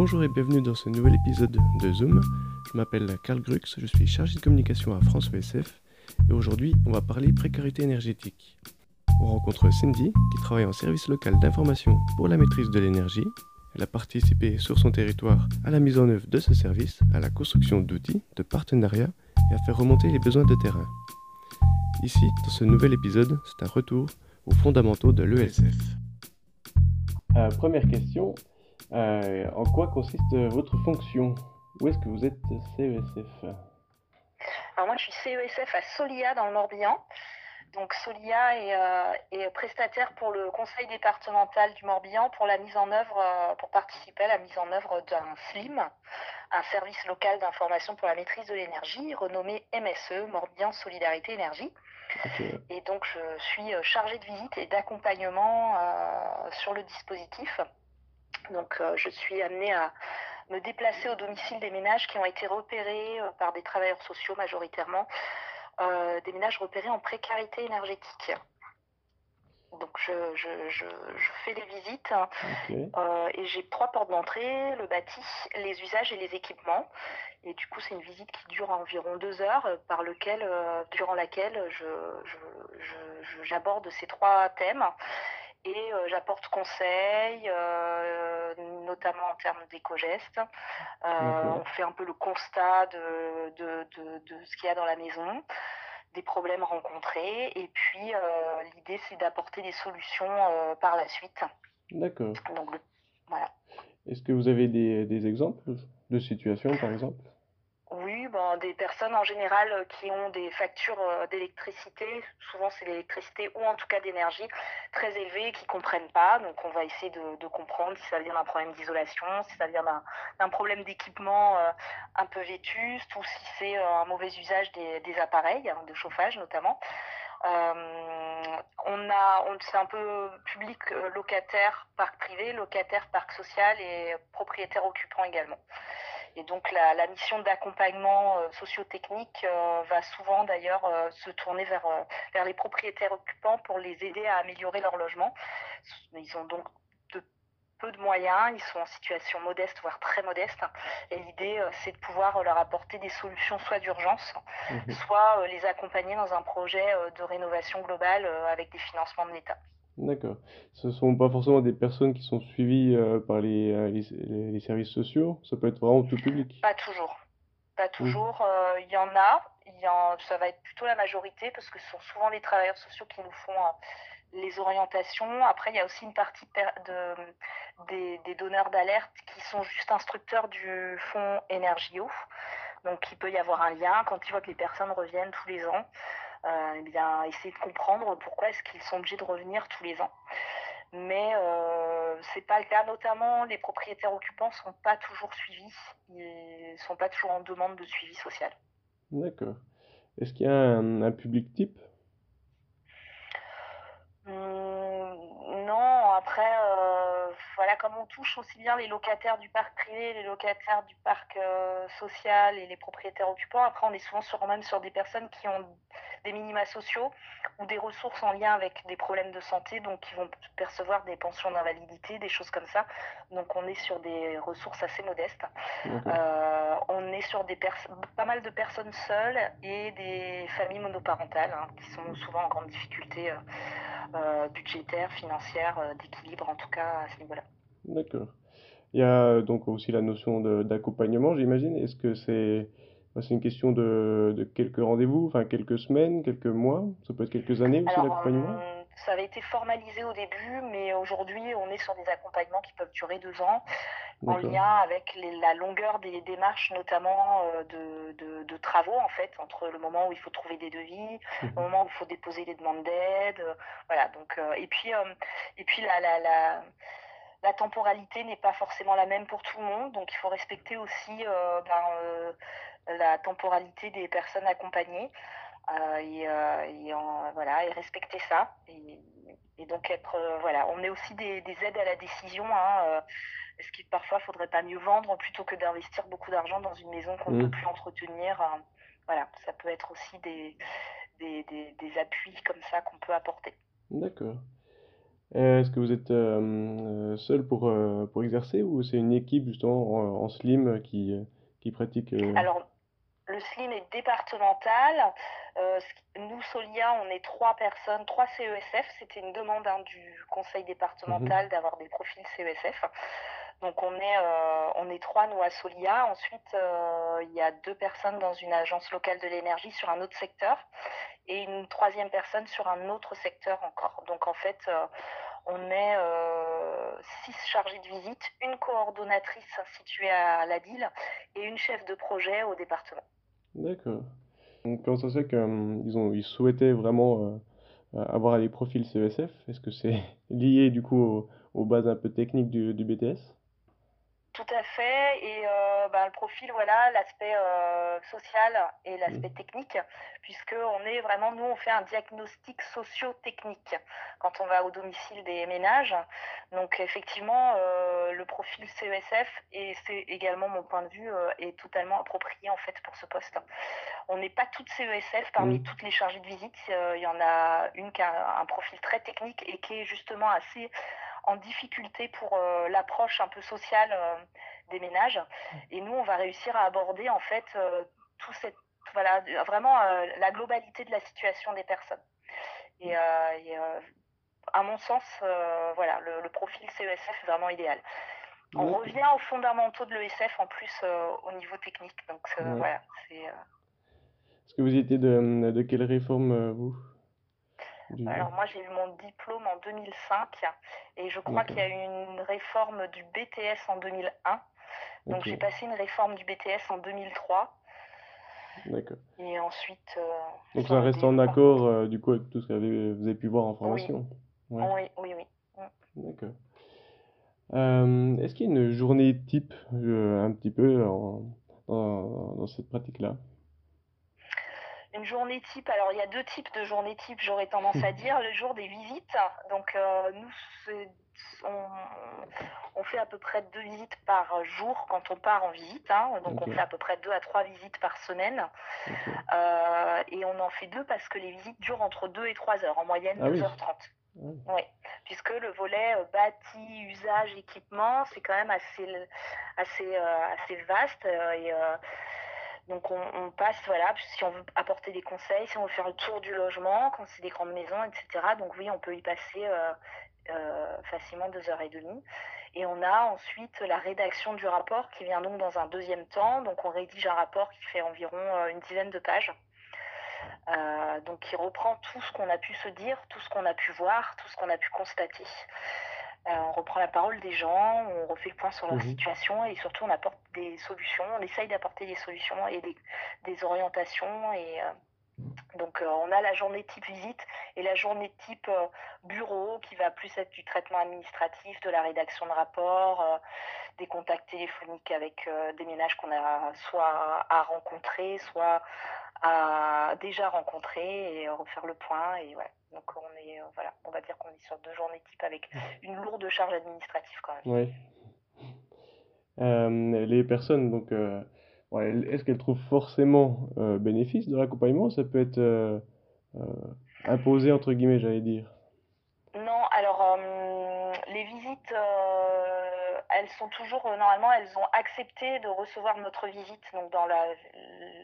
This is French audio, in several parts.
Bonjour et bienvenue dans ce nouvel épisode de Zoom. Je m'appelle Karl Grux, je suis chargé de communication à France ESF et aujourd'hui on va parler précarité énergétique. On rencontre Cindy qui travaille en service local d'information pour la maîtrise de l'énergie. Elle a participé sur son territoire à la mise en œuvre de ce service, à la construction d'outils, de partenariats et à faire remonter les besoins de terrain. Ici, dans ce nouvel épisode, c'est un retour aux fondamentaux de l'ESF. Euh, première question, euh, en quoi consiste votre fonction? Où est-ce que vous êtes CESF Alors moi je suis CESF à Solia dans le Morbihan. Donc Solia est, euh, est, prestataire pour le conseil départemental du Morbihan pour la mise en œuvre, euh, pour participer à la mise en œuvre d'un SLIM, un service local d'information pour la maîtrise de l'énergie, renommé MSE, Morbihan Solidarité Énergie. Okay. Et donc je suis chargée de visite et d'accompagnement euh, sur le dispositif. Donc euh, je suis amenée à me déplacer au domicile des ménages qui ont été repérés euh, par des travailleurs sociaux majoritairement, euh, des ménages repérés en précarité énergétique. Donc je, je, je, je fais les visites okay. euh, et j'ai trois portes d'entrée, le bâti, les usages et les équipements. Et du coup c'est une visite qui dure environ deux heures, par lequel, euh, durant laquelle j'aborde ces trois thèmes et euh, j'apporte conseils, euh, notamment en termes d'éco-gestes. Euh, on fait un peu le constat de, de, de, de ce qu'il y a dans la maison, des problèmes rencontrés, et puis l'idée c'est d'apporter des solutions par la suite. D'accord. Donc voilà. Est-ce que vous avez des, des exemples de situations par exemple? Oui, ben, des personnes en général qui ont des factures d'électricité, souvent c'est l'électricité ou en tout cas d'énergie très élevées, qui comprennent pas. Donc on va essayer de, comprendre si ça vient d'un problème d'isolation, si ça vient d'un problème d'équipement euh, un peu vétuste ou si c'est euh, un mauvais usage des, appareils, hein, de chauffage notamment. Euh, on a, c'est un peu public locataire, parc privé, locataire, parc social et propriétaire occupant également. Et donc la, la mission d'accompagnement euh, sociotechnique euh, va souvent d'ailleurs euh, se tourner vers, vers les propriétaires occupants pour les aider à améliorer leur logement. Ils ont donc de peu de moyens, ils sont en situation modeste, voire très modeste. Et l'idée, c'est de pouvoir leur apporter des solutions soit d'urgence, mmh. soit les accompagner dans un projet de rénovation globale avec des financements de l'État. D'accord. Ce ne sont pas forcément des personnes qui sont suivies euh, par les, euh, les, les, services sociaux, ça peut être vraiment tout public. Pas toujours. Pas toujours. Il euh, y en a, y en, ça va être plutôt la majorité parce que ce sont souvent les travailleurs sociaux qui nous font les orientations. Après, il y a aussi une partie de, des, des donneurs d'alerte qui sont juste instructeurs du fonds Énergie-Eau. Donc, il peut y avoir un lien quand ils voient que les personnes reviennent tous les ans eh bien, essayer de comprendre pourquoi est-ce qu'ils sont obligés de revenir tous les ans. Mais euh, c'est pas le cas, notamment les propriétaires occupants sont pas toujours suivis, ils sont pas toujours en demande de suivi social. D'accord. Est-ce qu'il y a un, un public type? Hum, après, euh, voilà, comme on touche aussi bien les locataires du parc privé, les locataires du parc euh, social et les propriétaires occupants, après on est souvent sur, même sur des personnes qui ont des minima sociaux ou des ressources en lien avec des problèmes de santé, donc qui vont percevoir des pensions d'invalidité, des choses comme ça. Donc on est sur des ressources assez modestes. Euh, on est sur des pas mal de personnes seules et des familles monoparentales hein, qui sont souvent en grande difficulté budgétaire, financière, d'équilibre en tout cas à ce niveau-là. D'accord. Il y a donc aussi la notion d'accompagnement, j'imagine. Est-ce que c'est c'est une question de, de quelques rendez-vous, enfin quelques semaines, quelques mois, ça peut être quelques années aussi l'accompagnement? euh, Ça avait été formalisé au début, mais aujourd'hui on est sur des accompagnements qui peuvent durer deux ans, en lien avec les, la longueur des démarches, notamment euh, de, de, de, travaux en fait, entre le moment où il faut trouver des devis, mmh. le moment où il faut déposer les demandes d'aide, euh, voilà. Donc euh, et puis euh, et puis la, la, la la temporalité n'est pas forcément la même pour tout le monde, donc il faut respecter aussi euh, ben, euh, la temporalité des personnes accompagnées et, euh, et en, voilà et respecter ça. Et, et donc être euh, voilà on est aussi des, des, aides à la décision hein, est-ce qu'il parfois faudrait pas mieux vendre plutôt que d'investir beaucoup d'argent dans une maison qu'on ne mmh. peut plus entretenir voilà ça peut être aussi des, des, des, des appuis comme ça qu'on peut apporter. D'accord. Est-ce que vous êtes euh, euh, seul pour, euh, pour exercer ou c'est une équipe justement en, en slim qui, euh, qui pratique euh, Alors, le SLIM est départemental. Euh, nous, Solia, on est trois personnes, trois CESF. C'était une demande hein, du conseil mhm. départemental d'avoir des profils CESF. Donc on est, euh, on est trois, nous, à Solia. Ensuite, euh, il y a deux personnes dans une agence locale de l'énergie sur un autre secteur et une troisième personne sur un autre secteur encore. Donc en fait, on est euh, six chargés de visite, une coordonnatrice située à la DIL et une chef de projet au département. D'accord. Donc, comment ça se qu'ils ont, ils souhaitaient vraiment euh, avoir les profils CESF? Est-ce que c'est lié du coup aux, bases un peu techniques du BTS? Tout à fait. Et euh, ben, le profil, voilà, l'aspect euh, social et l'aspect Mhm. technique, puisque on est vraiment, nous, on fait un diagnostic socio-technique quand on va au domicile des ménages. Donc effectivement, euh, le profil CESF, et c'est également mon point de vue, est totalement approprié en fait pour ce poste. On n'est pas toutes CESF parmi Mhm. toutes les chargées de visite. Il y en a une qui a un profil très technique et qui est justement assez en difficulté pour euh, l'approche un peu sociale euh, des ménages. Et nous, on va réussir à aborder en fait euh, tout cette, voilà, vraiment la globalité de la situation des personnes. Et, et, euh, à mon sens, voilà, le, le profil CESF est vraiment idéal. On revient aux fondamentaux de l'ESF en plus au niveau technique. Donc Ouais. voilà, c'est Est-ce que vous étiez de, de quelle réforme, vous? Alors moi j'ai eu mon diplôme en 2005 et je crois qu'il y a eu une réforme du BTS en 2001. Donc j'ai passé une réforme du BTS en 2003 D'accord. et ensuite euh, Donc ça reste en accord euh, du coup avec tout ce que vous avez, pu voir en Oui, formation. Ouais. oui, oui, oui. Mm. D'accord. Euh, est-ce qu'il y a une journée type un petit peu en- dans cette pratique-là? Une journée type, alors il y a deux types de journées type, j'aurais tendance à dire. Le jour des visites, donc euh, nous, on, on fait à peu près deux visites par jour quand on part en visite. hein. donc on fait à peu près deux à trois visites par semaine. Euh, et on en fait deux parce que les visites durent entre 2 et 3 heures, en moyenne Ah deux oui. heures trente. Ah oui. Puisque le volet euh, bâti, usage, équipement, c'est quand même assez, assez, euh, assez vaste. euh, et, donc on, passe, voilà, si on veut apporter des conseils, si on veut faire le tour du logement, quand c'est des grandes maisons, etc. Donc oui, on peut y passer euh, euh, facilement deux heures et demie. Et on a ensuite la rédaction du rapport qui vient donc dans un deuxième temps. Donc on rédige un rapport qui fait environ euh, une dizaine de pages. Donc qui reprend tout ce qu'on a pu se dire, tout ce qu'on a pu voir, tout ce qu'on a pu constater. On reprend la parole des gens, on refait le point sur leur Mhm. situation et surtout on apporte des solutions, on essaye d'apporter des solutions et des, des orientations. Et euh, donc euh, on a la journée type visite et la journée type euh, bureau qui va plus être du traitement administratif, de la rédaction de rapports, des contacts téléphoniques avec des ménages qu'on a soit à rencontrer, soit à déjà rencontrer et refaire le point. Et ouais. Donc on est, euh, voilà, on va dire qu'on est sur deux journées type avec une lourde charge administrative quand même. Ouais. Euh, les personnes, donc, euh, ouais, est-ce qu'elles trouvent forcément euh, bénéfice de l'accompagnement? Ça peut être imposé, entre guillemets, j'allais dire. Non, alors euh, les visites, euh, elles sont toujours, euh, normalement, elles ont accepté de recevoir notre visite, donc dans la,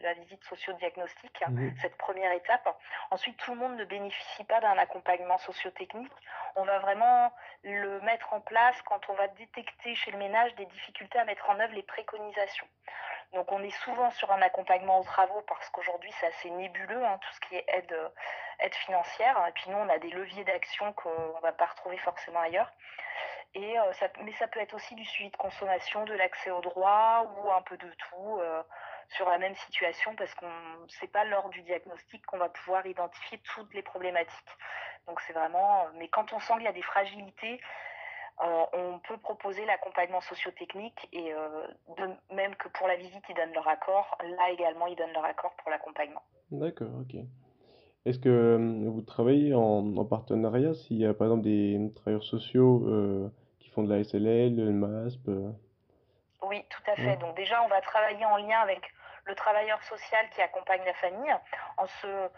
la visite socio-diagnostique, Mhm. cette première étape. Ensuite, tout le monde ne bénéficie pas d'un accompagnement socio-technique. On va vraiment le mettre en place quand on va détecter chez le ménage des difficultés à mettre en œuvre les préconisations. Donc on est souvent sur un accompagnement aux travaux parce qu'aujourd'hui c'est assez nébuleux, hein, tout ce qui est aide, euh, aide financière. Et puis nous on a des leviers d'action qu'on ne va pas retrouver forcément ailleurs. Euh, mais ça peut être aussi du suivi de consommation, de l'accès aux droits ou un peu de tout euh, sur la même situation parce qu'on c'est pas lors du diagnostic qu'on va pouvoir identifier toutes les problématiques. Donc c'est vraiment, mais quand on sent qu'il y a des fragilités, euh, on peut proposer l'accompagnement socio-technique et euh, de même que pour la visite, ils donnent leur accord. Là également, ils donnent leur accord pour l'accompagnement. D'accord, ok. Est-ce que euh, vous travaillez en, en partenariat s'il y a par exemple des travailleurs sociaux qui font de la SLL, le MASP? Oui, tout à fait. ouais, Donc déjà, on va travailler en lien avec le travailleur social qui accompagne la famille. En se,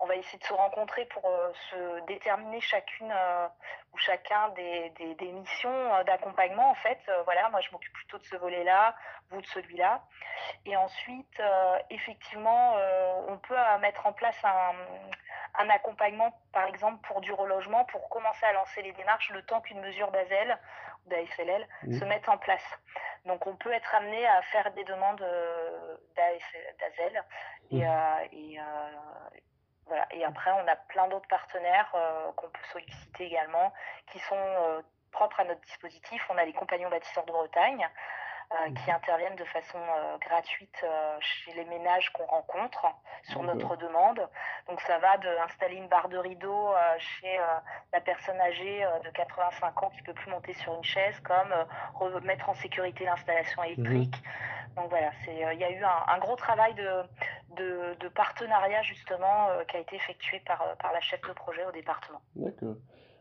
on va essayer de se rencontrer pour se déterminer chacune ou chacun des, des, missions d'accompagnement. En fait, voilà, moi je m'occupe plutôt de ce volet-là, vous de celui-là. Et ensuite, effectivement, on peut mettre en place un, un accompagnement, par exemple, pour du relogement, pour commencer à lancer les démarches le temps qu'une mesure d'ASL ou d'ASLL se mette en place. Donc, on peut être amené à faire des demandes euh, d'ASL. Et, euh, euh, voilà. et après, on a plein d'autres partenaires qu'on peut solliciter également, qui sont propres à notre dispositif. On a les compagnons bâtisseurs de Bretagne, qui interviennent de façon euh, gratuite euh, chez les ménages qu'on rencontre sur notre demande. Donc ça va d'installer une barre de rideau chez la personne âgée de 85 ans qui peut plus monter sur une chaise, comme remettre en sécurité l'installation mhm. électrique. Donc voilà, il y a eu un, gros travail de, de, partenariat justement qui a été effectué par, par la chef de projet au département. D'accord.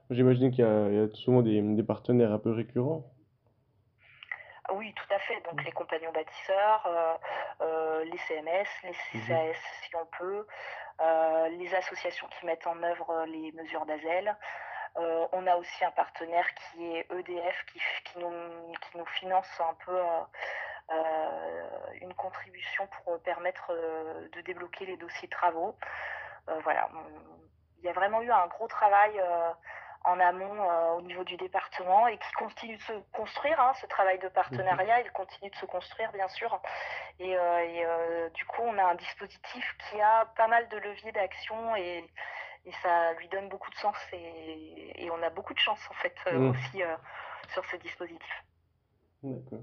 J'imagine qu'il y, a souvent des, des partenaires un peu récurrents. Oui, tout à fait. Donc mmh. les compagnons bâtisseurs, euh, euh, les CMS, les mmh CAS si on peut, euh, les associations qui mettent en œuvre les mesures d'ASEL. on a aussi un partenaire qui est EDF qui, qui, nous, qui nous finance un peu une contribution pour permettre de débloquer les dossiers de travaux. voilà, il y a vraiment eu un gros travail en amont euh, au niveau du département et qui continue de se construire. Hein, ce travail de partenariat, il continue de se construire, bien sûr. Et, euh, euh, du coup, on a un dispositif qui a pas mal de leviers d'action et, ça lui donne beaucoup de sens. Et, on a beaucoup de chance, en fait, mmh. aussi sur ce dispositif. D'accord.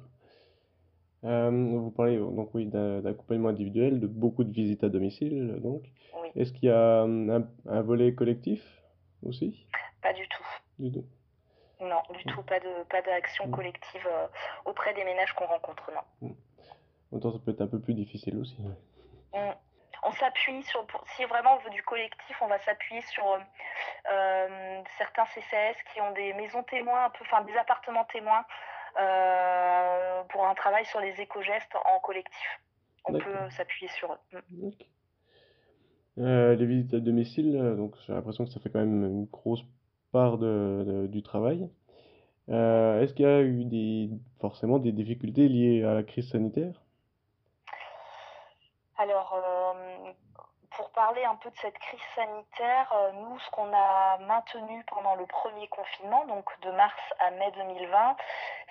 vous parlez donc oui d'accompagnement individuel, de beaucoup de visites à domicile, donc. Est-ce qu'il y a un volet collectif aussi? Pas du tout. Du tout. Non, du tout, pas de pas d'action mm. collective euh, auprès des ménages qu'on rencontre, non. Mm. Autant ça peut être un peu plus difficile aussi. Mm. On s'appuie sur, si vraiment on veut du collectif, on va s'appuyer sur euh, euh, certains CCS qui ont des maisons témoins, un peu, enfin des appartements témoins pour un travail sur les éco-gestes en collectif. On peut s'appuyer sur eux. les visites à domicile, donc j'ai l'impression que ça fait quand même une grosse part de, du travail. Euh, est-ce qu'il y a eu des, forcément des difficultés liées à la crise sanitaire? Alors, euh, pour parler un peu de cette crise sanitaire, euh, nous, ce qu'on a maintenu pendant le premier confinement, donc de mars à mai 2020,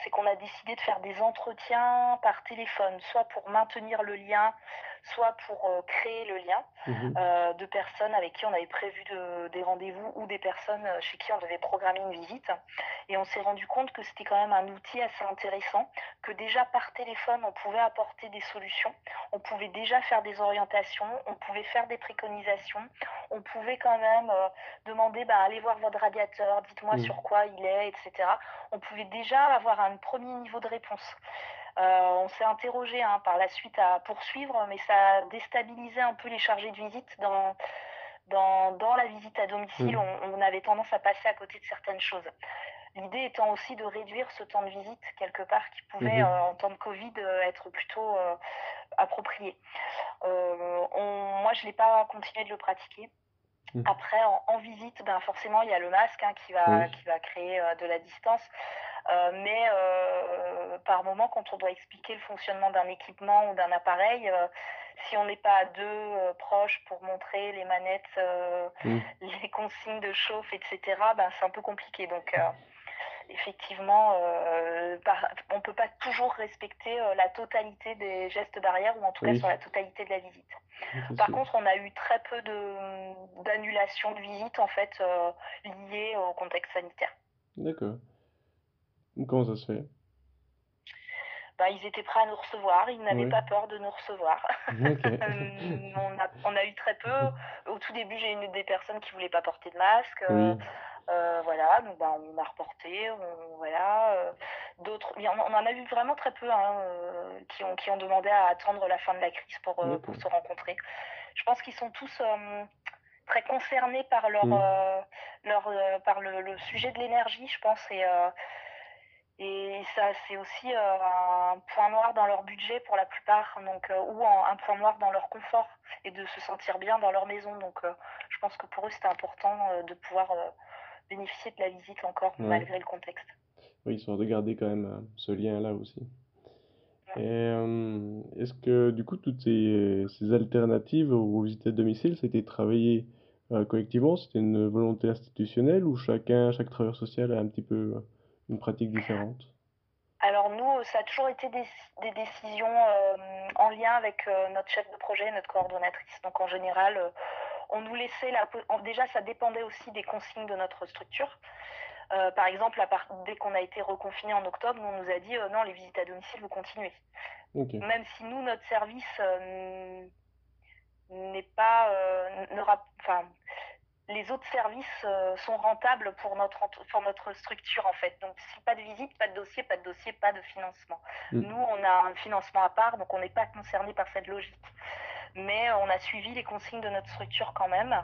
c'est qu'on a décidé de faire des entretiens par téléphone, soit pour maintenir le lien soit pour euh, créer le lien mhm. euh, de personnes avec qui on avait prévu des rendez-vous ou des personnes euh, chez qui on devait programmer une visite. Et on s'est rendu compte que c'était quand même un outil assez intéressant, que déjà par téléphone, on pouvait apporter des solutions, on pouvait déjà faire des orientations, on pouvait faire des préconisations, on pouvait quand même demander, bah, allez voir votre radiateur, dites-moi mhm. sur quoi il est, etc. On pouvait déjà avoir un premier niveau de réponse. Euh, on s'est interrogé hein, par la suite à poursuivre, mais ça a déstabilisé un peu les chargés de visite dans, dans, la visite à domicile. Mmh. On, avait tendance à passer à côté de certaines choses. L'idée étant aussi de réduire ce temps de visite quelque part qui pouvait, mmh. euh, en temps de Covid, euh, être plutôt approprié. moi, je n'ai pas continué de le pratiquer. Mmh. Après, en, visite, ben, forcément, il y a le masque hein, qui, va, qui va créer de la distance. Euh, mais euh, par moment, quand on doit expliquer le fonctionnement d'un équipement ou d'un appareil, euh, si on n'est pas à deux proches pour montrer les manettes, mmh. les consignes de chauffe, etc., ben, c'est un peu compliqué. Donc, effectivement, on ne peut pas toujours respecter la totalité des gestes barrières ou en tout cas sur la totalité de la visite. Par contre, on a eu très peu d'annulations de, de visites en fait liées au contexte sanitaire. D'accord. Comment ça se fait? Bah, ils étaient prêts à nous recevoir, ils n'avaient pas peur de nous recevoir. Euh, on, a, eu très peu. Au tout début, j'ai eu des personnes qui ne voulaient pas porter de masque. Euh, euh, voilà, donc bah, on a reporté. voilà. D'autres, on, en a eu vraiment très peu hein, qui, ont, qui ont demandé à attendre la fin de la crise pour, pour se rencontrer. Je pense qu'ils sont tous très concernés par, leur, leur, par le, le, sujet de l'énergie, je pense. Et, Et ça, c'est aussi un point noir dans leur budget pour la plupart, donc, ou un point noir dans leur confort et de se sentir bien dans leur maison. Donc, je pense que pour eux, c'était important de pouvoir bénéficier de la visite encore malgré le contexte. Oui, histoire de garder quand même ce lien-là aussi. Et est-ce que du coup, toutes ces, ces alternatives aux visites à domicile, été travaillé collectivement? C'était une volonté institutionnelle ou chacun, chaque travailleur social a un petit peu une pratique différente? Alors nous, ça a toujours été des, des décisions en lien avec notre chef de projet, notre coordonnatrice. Donc en général, on nous laissait la... Déjà, ça dépendait aussi des consignes de notre structure. Euh, par exemple, dès qu'on a été reconfiné en octobre, on nous a dit euh, non, les visites à domicile, vous continuez. Même si nous, notre service euh, n'est pas. Les autres services sont rentables pour notre, pour notre structure, en fait. Donc, si pas de visite, pas de dossier, pas de dossier, pas de financement. Mm. Nous, on a un financement à part, donc on n'est pas concerné par cette logique mais on a suivi les consignes de notre structure quand même.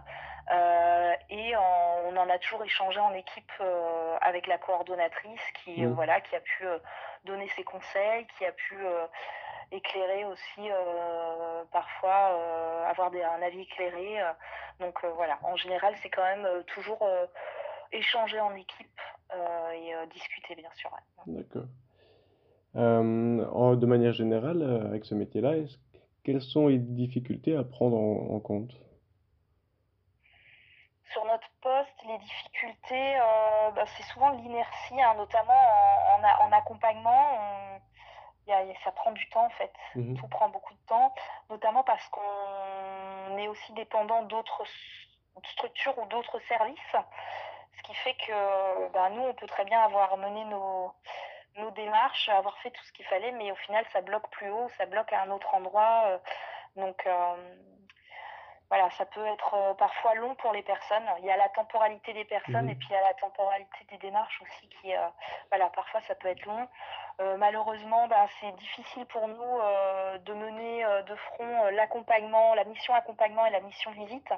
Euh, et on en a toujours échangé en équipe euh, avec la coordonnatrice qui, euh, mmh. voilà, qui a pu donner ses conseils, qui a pu éclairer aussi parfois, avoir des, un avis éclairé. donc voilà, en général, c'est quand même toujours échanger en équipe et discuter, bien sûr. D'accord. de manière générale, avec ce métier-là, quelles sont les difficultés à prendre en, compte? Sur notre poste, les difficultés, euh, bah, c'est souvent l'inertie, hein, notamment en, accompagnement. Ça prend du temps en fait. Mmh Tout prend beaucoup de temps, notamment parce qu'on est aussi dépendant d'autres structures ou d'autres services. Ce qui fait que bah, nous, on peut très bien avoir mené nos, nos démarches, avoir fait tout ce qu'il fallait, mais au final, ça bloque plus haut, ça bloque à un autre endroit. Euh, donc, euh, voilà, ça peut être euh, parfois long pour les personnes. Il y a la temporalité des personnes mhm. et puis il y a la temporalité des démarches aussi qui, voilà, parfois ça peut être long. malheureusement, ben, c'est difficile pour nous de mener de front l'accompagnement, la mission accompagnement et la mission visite.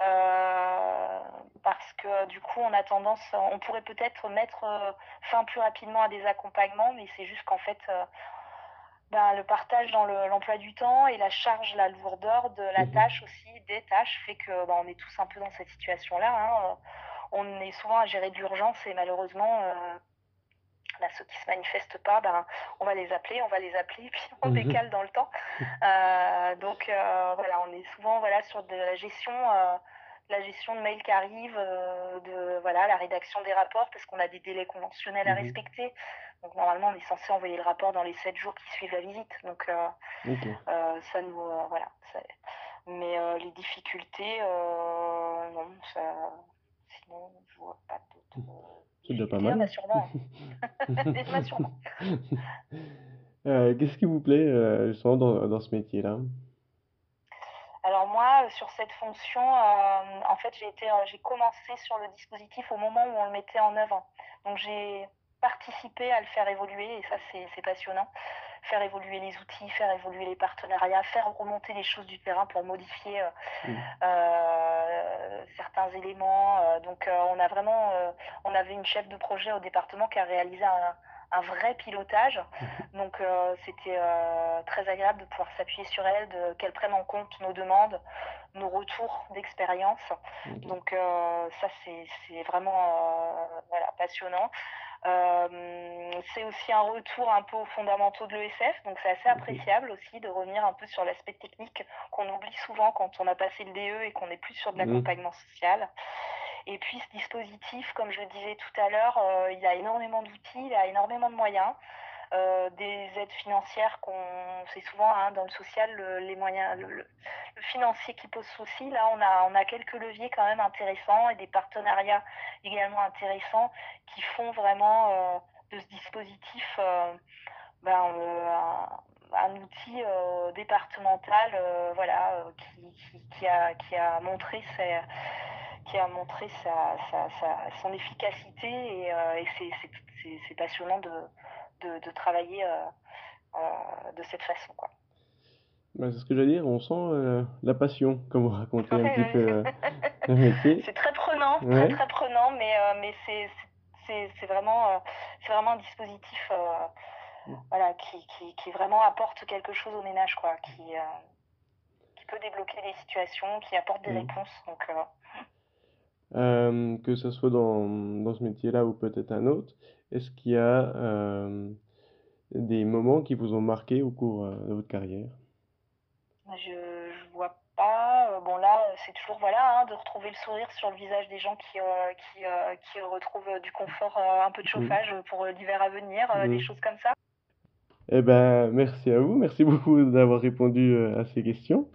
Euh, parce que du coup, on a tendance, on pourrait peut-être mettre euh, fin plus rapidement à des accompagnements, mais c'est juste qu'en fait, euh, ben, le partage dans l'emploi du temps et la charge, la lourdeur de la mhm. tâche aussi, des tâches, fait que ben, on est tous un peu dans cette situation-là. Hein. On est souvent à gérer de l'urgence et malheureusement, ben, ceux qui se manifestent pas, ben, on va les appeler, on va les appeler, puis on mhm. décale dans le temps. donc voilà, on est souvent voilà sur de la gestion la gestion de mails qui arrivent, euh, de voilà, la rédaction des rapports, parce qu'on a des délais conventionnels à mhm. respecter. Donc normalement, on est censé envoyer le rapport dans les 7 jours qui suivent la visite. Donc euh, euh, ça nous voilà. Mais les difficultés, non, ça, sinon je vois pas d'autres. C'est déjà pas mal. Qu'est-ce qui vous plaît justement dans, dans ce métier-là? Alors moi, euh, sur cette fonction, euh, en fait, j'ai été, euh, j'ai commencé sur le dispositif au moment où on le mettait en œuvre. Donc j'ai participé à le faire évoluer et ça c'est passionnant. Faire évoluer les outils, faire évoluer les partenariats, faire remonter les choses du terrain pour modifier mmh. certains éléments. donc on a vraiment, on avait une chef de projet au département qui a réalisé un, un vrai pilotage. Mhm. Donc euh, c'était euh, très agréable de pouvoir s'appuyer sur elle, qu'elle prenne en compte nos demandes, nos retours d'expérience. Donc euh, ça c'est vraiment voilà, passionnant. C'est aussi un retour un peu aux fondamentaux de l'ESF, donc c'est assez appréciable aussi de revenir un peu sur l'aspect technique qu'on oublie souvent quand on a passé le DE et qu'on est plus sur de mhm. l'accompagnement social. Et puis ce dispositif, comme je le disais tout à l'heure, euh, il a énormément d'outils, il a énormément de moyens. Euh, des aides financières qu'on c'est souvent hein, dans le social les moyens le, financier qui pose souci. Là on a quelques leviers quand même intéressants et des partenariats également intéressants qui font vraiment euh, de ce dispositif ben, un, outil départemental voilà qui, a montré qui a montré sa, son efficacité et, euh, c'est passionnant de, de, travailler euh, euh, de cette façon. Quoi. Bah, c'est ce que j'allais dire, on sent la passion, comme vous racontez un petit peu le métier. C'est très prenant, très très prenant, mais, mais c'est vraiment c'est vraiment un dispositif voilà, qui, qui, qui, vraiment apporte quelque chose au ménage, quoi, qui, qui peut débloquer des situations, qui apporte des mmh. réponses. Donc, que ce soit dans, dans ce métier-là ou peut-être un autre, est-ce qu'il y a des moments qui vous ont marqué au cours de votre carrière? Je ne vois pas. Bon là, c'est toujours voilà, hein, de retrouver le sourire sur le visage des gens qui, qui, qui retrouvent du confort, un peu de mmh. chauffage pour l'hiver à venir, des mmh. choses comme ça. Eh ben, merci à vous. Merci beaucoup d'avoir répondu à ces questions.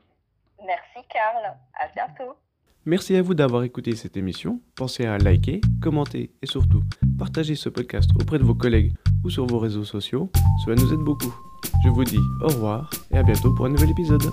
Merci Karl. À bientôt. Merci à vous d'avoir écouté cette émission. Pensez à liker, commenter et surtout partager ce podcast auprès de vos collègues ou sur vos réseaux sociaux. Cela nous aide beaucoup. Je vous dis au revoir et à bientôt pour un nouvel épisode.